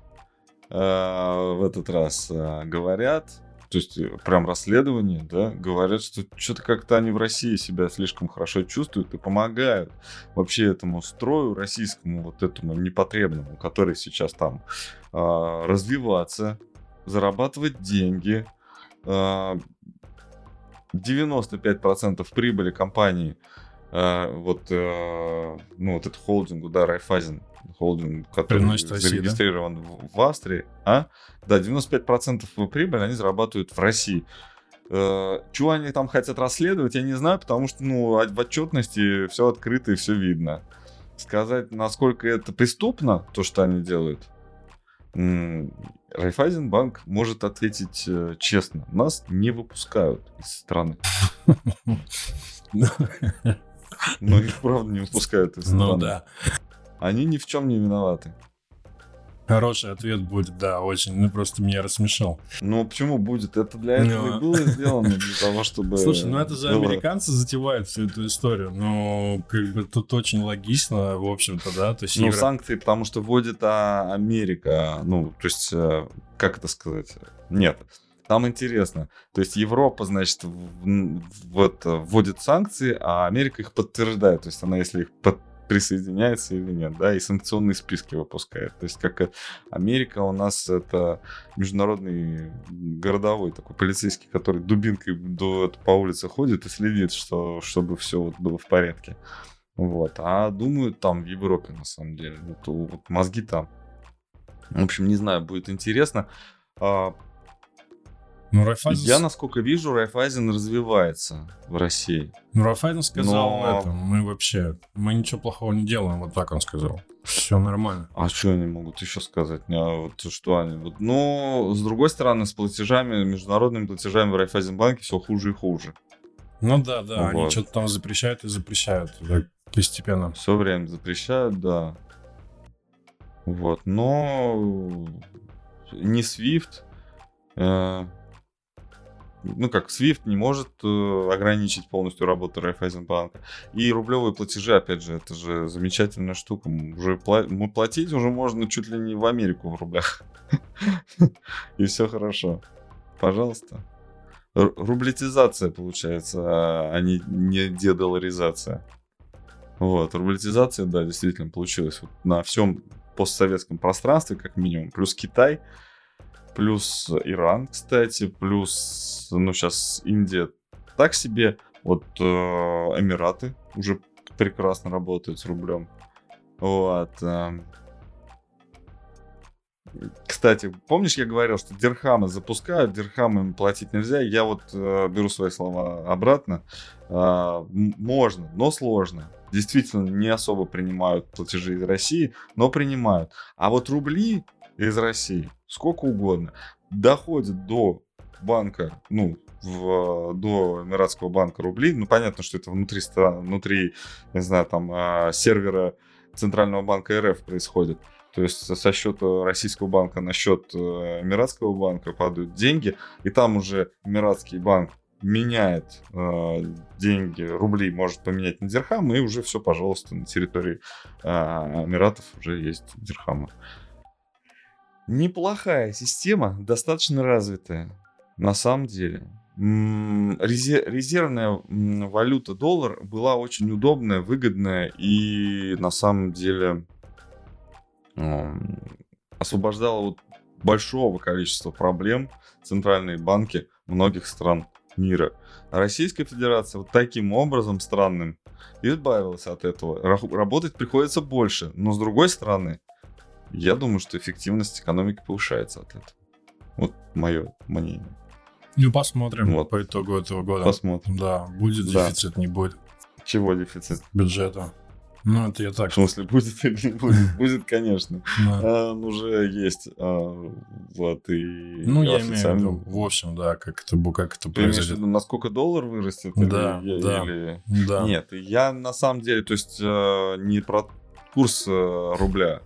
а, в этот раз а, говорят, то есть э, прям расследование, да, говорят, что что-то как-то они в России себя слишком хорошо чувствуют и помогают вообще этому строю российскому, вот этому непотребному, который сейчас там э, развиваться, зарабатывать деньги. Э, 95% прибыли компании э, вот, э, ну, вот это холдингу, да, Райфайзен, холдинг, который Приносит зарегистрирован да? в, в Австрии, а? Да, 95% прибыли они зарабатывают в России. Э, чего они там хотят расследовать, я не знаю, потому что, ну, в отчетности все открыто и все видно. Сказать, насколько это преступно, то, что они делают, Райфайзенбанк может ответить э, честно. Нас не выпускают из страны. Но их правда не выпускают из ну страны. Ну да. Они ни в чем не виноваты. Хороший ответ будет, да, очень. Ну, просто меня рассмешил. Ну, почему будет? Это для этого Но... и было сделано, для того, чтобы... Слушай, ну это же было... американцы затевают всю эту историю. Ну, как бы тут очень логично, в общем-то, да. То есть ну, Евро... санкции, потому что вводит а, Америка. Ну, то есть, э, как это сказать? Нет. Там интересно. То есть Европа, значит, вот, вводит санкции, а Америка их подтверждает. То есть она, если их под, присоединяется или нет, да, и санкционные списки выпускает. То есть как Америка у нас это международный городовой такой полицейский, который дубинкой до, по улице ходит и следит, что, чтобы все вот было в порядке. Вот. А думают там в Европе, на самом деле. Вот, вот мозги там. В общем, не знаю, будет интересно. Ну, Райфайзен... Я, насколько вижу, Райфайзен развивается в России. Ну, Райфайзен сказал Но... это. Мы вообще, мы ничего плохого не делаем, вот так он сказал. Все нормально. А что они могут еще сказать? А вот что они? Вот, но, с другой стороны, с платежами, международными платежами в Райфайзенбанке все хуже и хуже. Ну да, да, вот. они что-то там запрещают и запрещают так, постепенно. Все время запрещают, да. Вот, но не SWIFT, э, ну как, SWIFT не может э, ограничить полностью работу Райфайзенбанка. И рублевые платежи, опять же, это же замечательная штука. Уже пла- платить уже можно чуть ли не в Америку в рублях. И все хорошо. Пожалуйста. Рублетизация получается, а не, не дедоларизация. Вот, рублетизация, да, действительно получилась вот на всем постсоветском пространстве, как минимум. Плюс Китай – плюс Иран, кстати, плюс, ну, сейчас Индия так себе, вот э, Эмираты уже прекрасно работают с рублем. Вот. Э. Кстати, помнишь, я говорил, что дирхамы запускают, дирхамами платить нельзя. Я вот э, беру свои слова обратно. Э, можно, но сложно. Действительно, не особо принимают платежи из России, но принимают. А вот рубли из России сколько угодно, доходит до банка, ну, в, до Эмиратского банка рублей, ну, понятно, что это внутри внутри, не знаю, там, а, сервера Центрального банка РФ происходит. То есть со счета российского банка на счет э, Эмиратского банка падают деньги, и там уже Эмиратский банк меняет э, деньги, рубли может поменять на дирхам, и уже все, пожалуйста, на территории э, Эмиратов уже есть дирхамы. Неплохая система, достаточно развитая, на самом деле. Резервная валюта доллар была очень удобная, выгодная и на самом деле освобождала вот большого количества проблем центральные банки многих стран мира. Российская Федерация вот таким образом странным избавилась от этого. Работать приходится больше, но с другой стороны, я думаю, что эффективность экономики повышается от этого. Вот мое мнение. Ну, посмотрим вот. по итогу этого года. Посмотрим. Да, будет да. дефицит, не будет. Чего дефицит? Бюджета. Ну, это я так. В смысле, будет или не будет? Будет, конечно. Да. Он уже есть. А, вот, и ну, я имею в виду, в общем, да, как это, как это произойдет. насколько доллар вырастет? Да, или, да, или... да. Нет, я на самом деле, то есть а, не про курс а, рубля.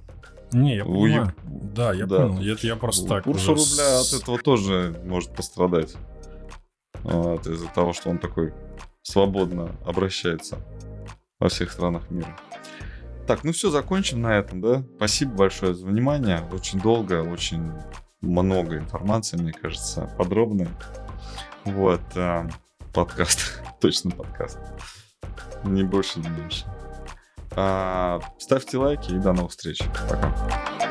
Не, я понимаю. Да, я да. понял. Это я просто так. Курс рубля от этого тоже может пострадать. Вот, из-за того, что он такой свободно обращается во всех странах мира. Так, ну все, закончим на этом, да? Спасибо большое за внимание. Очень долго, очень много информации, мне кажется, подробно. Вот, э, подкаст, точно подкаст. Не больше, не меньше. А, ставьте лайки и до новых встреч. Пока.